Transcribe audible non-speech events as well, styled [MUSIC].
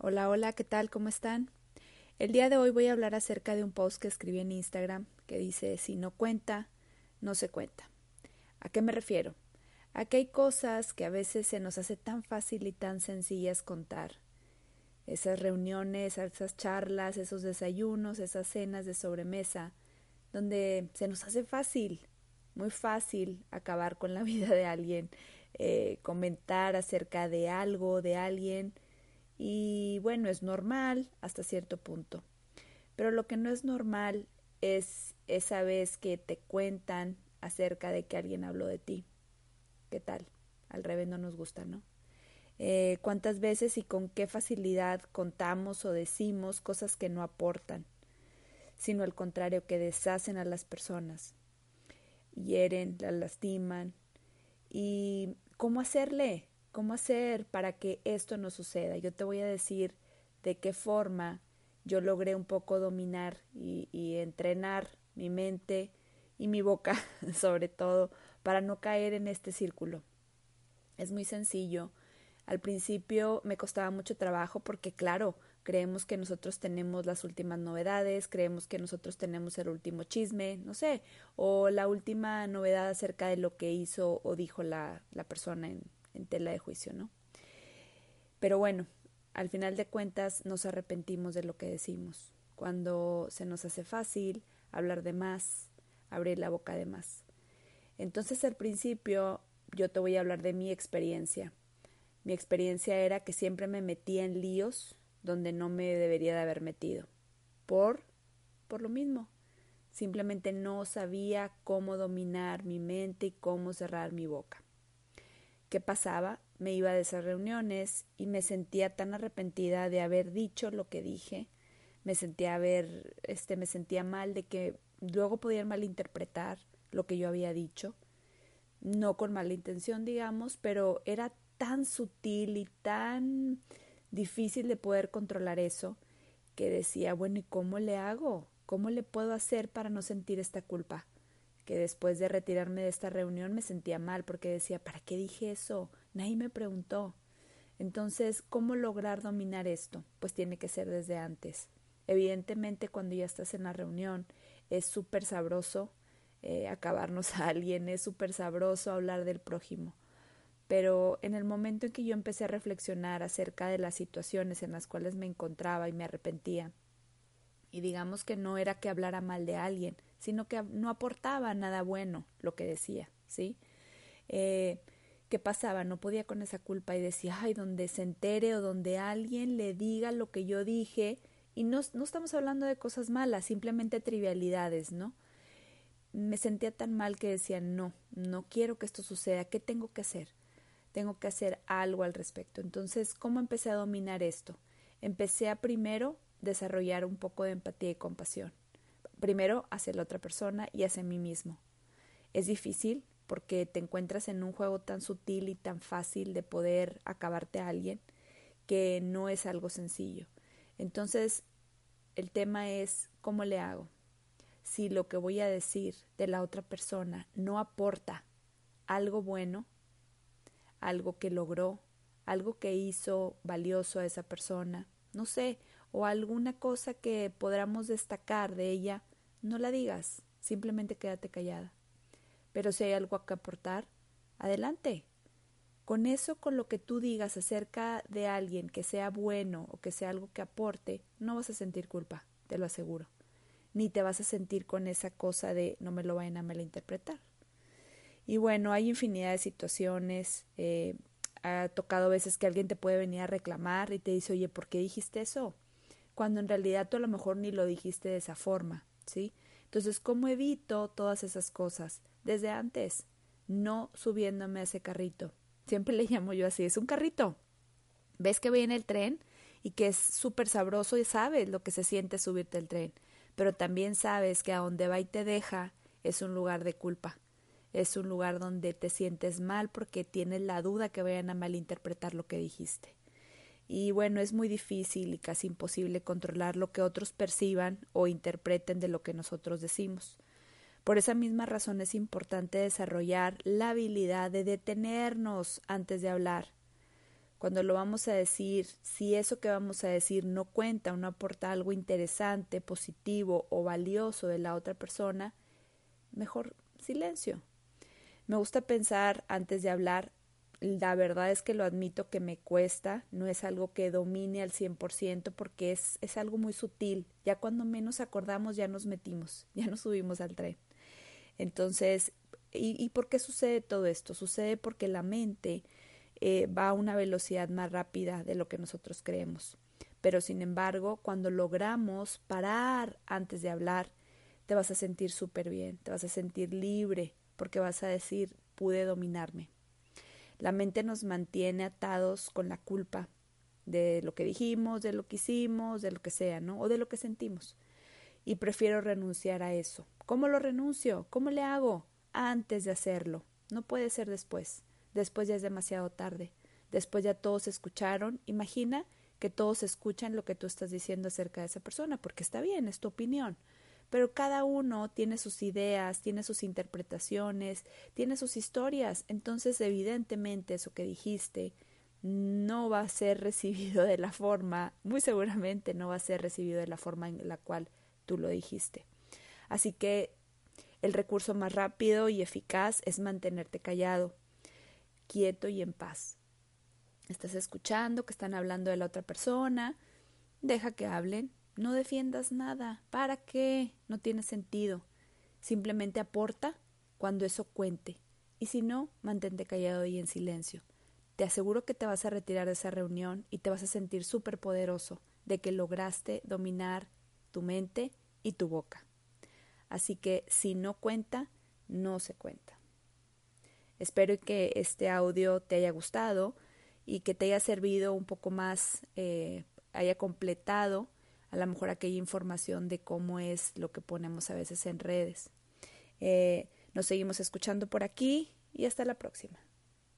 Hola, hola, ¿qué tal? ¿Cómo están? El día de hoy voy a hablar acerca de un post que escribí en Instagram que dice, si no cuenta, no se cuenta. ¿A qué me refiero? A que hay cosas que a veces se nos hace tan fácil y tan sencillas contar. Esas reuniones, esas charlas, esos desayunos, esas cenas de sobremesa, donde se nos hace fácil, muy fácil acabar con la [LAUGHS] vida de alguien, eh, comentar acerca de algo, de alguien, y bueno, es normal hasta cierto punto. Pero lo que no es normal es esa vez que te cuentan acerca de que alguien habló de ti. ¿Qué tal? Al revés no nos gusta, ¿no? Eh, ¿Cuántas veces y con qué facilidad contamos o decimos cosas que no aportan, sino al contrario, que deshacen a las personas, hieren, las lastiman? ¿Y cómo hacerle? ¿Cómo hacer para que esto no suceda? Yo te voy a decir de qué forma yo logré un poco dominar y, entrenar mi mente y mi boca, [LAUGHS] sobre todo, para no caer en este círculo. Es muy sencillo. Al principio me costaba mucho trabajo porque, claro, creemos que nosotros tenemos las últimas novedades, creemos que nosotros tenemos el último chisme, no sé, o la última novedad acerca de lo que hizo o dijo la, la persona en, en tela de juicio, ¿no? Pero bueno, al final de cuentas nos arrepentimos de lo que decimos, cuando se nos hace fácil hablar de más, abrir la boca de más. Entonces al principio yo te voy a hablar de mi experiencia. Mi experiencia era que siempre me metía en líos donde no me debería de haber metido. Por por lo mismo. Simplemente no sabía cómo dominar mi mente y cómo cerrar mi boca. ¿Qué pasaba? Me iba de esas reuniones y me sentía tan arrepentida de haber dicho lo que dije. Me sentía haber, este, me sentía mal de que luego podían malinterpretar lo que yo había dicho. No con mala intención, digamos, pero era tan sutil y tan difícil de poder controlar eso que decía, bueno, ¿y cómo le hago? ¿Cómo le puedo hacer para no sentir esta culpa? Que después de retirarme de esta reunión me sentía mal porque decía, ¿para qué dije eso? Nadie me preguntó. Entonces, ¿cómo lograr dominar esto? Pues tiene que ser desde antes. Evidentemente, cuando ya estás en la reunión, es súper sabroso eh, acabarnos [LAUGHS] a alguien, es súper sabroso hablar del prójimo. Pero en el momento en que yo empecé a reflexionar acerca de las situaciones en las cuales me encontraba y me arrepentía, y digamos que no era que hablara mal de alguien, sino que no aportaba nada bueno lo que decía, ¿sí? Eh, ¿Qué pasaba? No podía con esa culpa y decía, ay, donde se entere o donde alguien le diga lo que yo dije, y no, no estamos hablando de cosas malas, simplemente trivialidades, ¿no? Me sentía tan mal que decía, no, no quiero que esto suceda, ¿qué tengo que hacer? Tengo que hacer algo al respecto. Entonces, ¿cómo empecé a dominar esto? Empecé a primero desarrollar un poco de empatía y compasión primero hacia la otra persona y hacia mí mismo. Es difícil porque te encuentras en un juego tan sutil y tan fácil de poder acabarte a alguien que no es algo sencillo. Entonces, el tema es cómo le hago. Si lo que voy a decir de la otra persona no aporta algo bueno, algo que logró, algo que hizo valioso a esa persona, no sé, o alguna cosa que podamos destacar de ella, no la digas, simplemente quédate callada. Pero si hay algo que aportar, adelante. Con eso, con lo que tú digas acerca de alguien que sea bueno o que sea algo que aporte, no vas a sentir culpa, te lo aseguro. Ni te vas a sentir con esa cosa de no me lo vayan a malinterpretar. Y bueno, hay infinidad de situaciones. Eh, ha tocado veces que alguien te puede venir a reclamar y te dice, oye, ¿por qué dijiste eso? Cuando en realidad tú a lo mejor ni lo dijiste de esa forma. ¿sí? Entonces, ¿cómo evito todas esas cosas? Desde antes, no subiéndome a ese carrito. Siempre [LAUGHS] le llamo yo así, es un carrito. ¿Ves que viene el tren? Y que es súper sabroso y sabes lo que se siente subirte al tren. Pero también sabes que a donde va y te deja es un lugar de culpa. Es un lugar donde te sientes mal porque tienes la duda que vayan a malinterpretar lo que dijiste y bueno, es muy difícil y casi imposible controlar lo que otros perciban o interpreten de lo que nosotros decimos. Por esa misma razón es importante desarrollar la habilidad de detenernos antes de hablar. cuando lo vamos a decir, si eso que vamos a decir no cuenta o no aporta algo interesante, positivo o valioso de la otra persona, mejor silencio. Me gusta pensar antes de hablar, la verdad es que lo admito que me cuesta, no es algo que domine al 100% porque es, es algo muy sutil, ya cuando menos acordamos ya nos metimos, [LAUGHS] ya nos subimos al tren. Entonces, ¿y, por qué sucede todo esto? Sucede porque la mente eh, va a una velocidad más rápida de lo que nosotros creemos. Pero sin embargo, cuando logramos parar antes de hablar, te vas a sentir súper bien, te vas a sentir libre, porque vas a decir, pude dominarme. La mente nos mantiene atados con la culpa de lo que dijimos, de lo que hicimos, de lo que sea, ¿no? O de lo que sentimos. Y prefiero renunciar a eso. ¿Cómo lo renuncio? ¿Cómo le hago? Antes de hacerlo. No puede ser después después ya es demasiado tarde, después ya todos escucharon, imagina que todos escuchan lo que tú estás diciendo acerca de esa persona, porque está bien, es tu opinión, pero cada uno tiene sus ideas, tiene sus interpretaciones, tiene sus historias, entonces evidentemente eso que dijiste no va a ser recibido de la forma, muy seguramente no va a ser recibido de la forma en la cual tú lo dijiste. Así que el recurso más rápido y eficaz es mantenerte callado, quieto y en paz. Estás escuchando que están hablando de la otra persona, deja que hablen, no defiendas nada, ¿para qué? No tiene sentido. Simplemente aporta cuando eso cuente, y si no, mantente callado y en silencio. Te aseguro que te vas a retirar de esa reunión y te vas a sentir súper poderoso de que lograste dominar tu mente y tu boca. Así que si no cuenta, no se cuenta. Espero que este audio te haya gustado y que te haya servido un poco más, eh, haya completado a lo mejor aquella información de cómo es lo que ponemos a veces en redes. Eh, nos seguimos escuchando por aquí y hasta la próxima.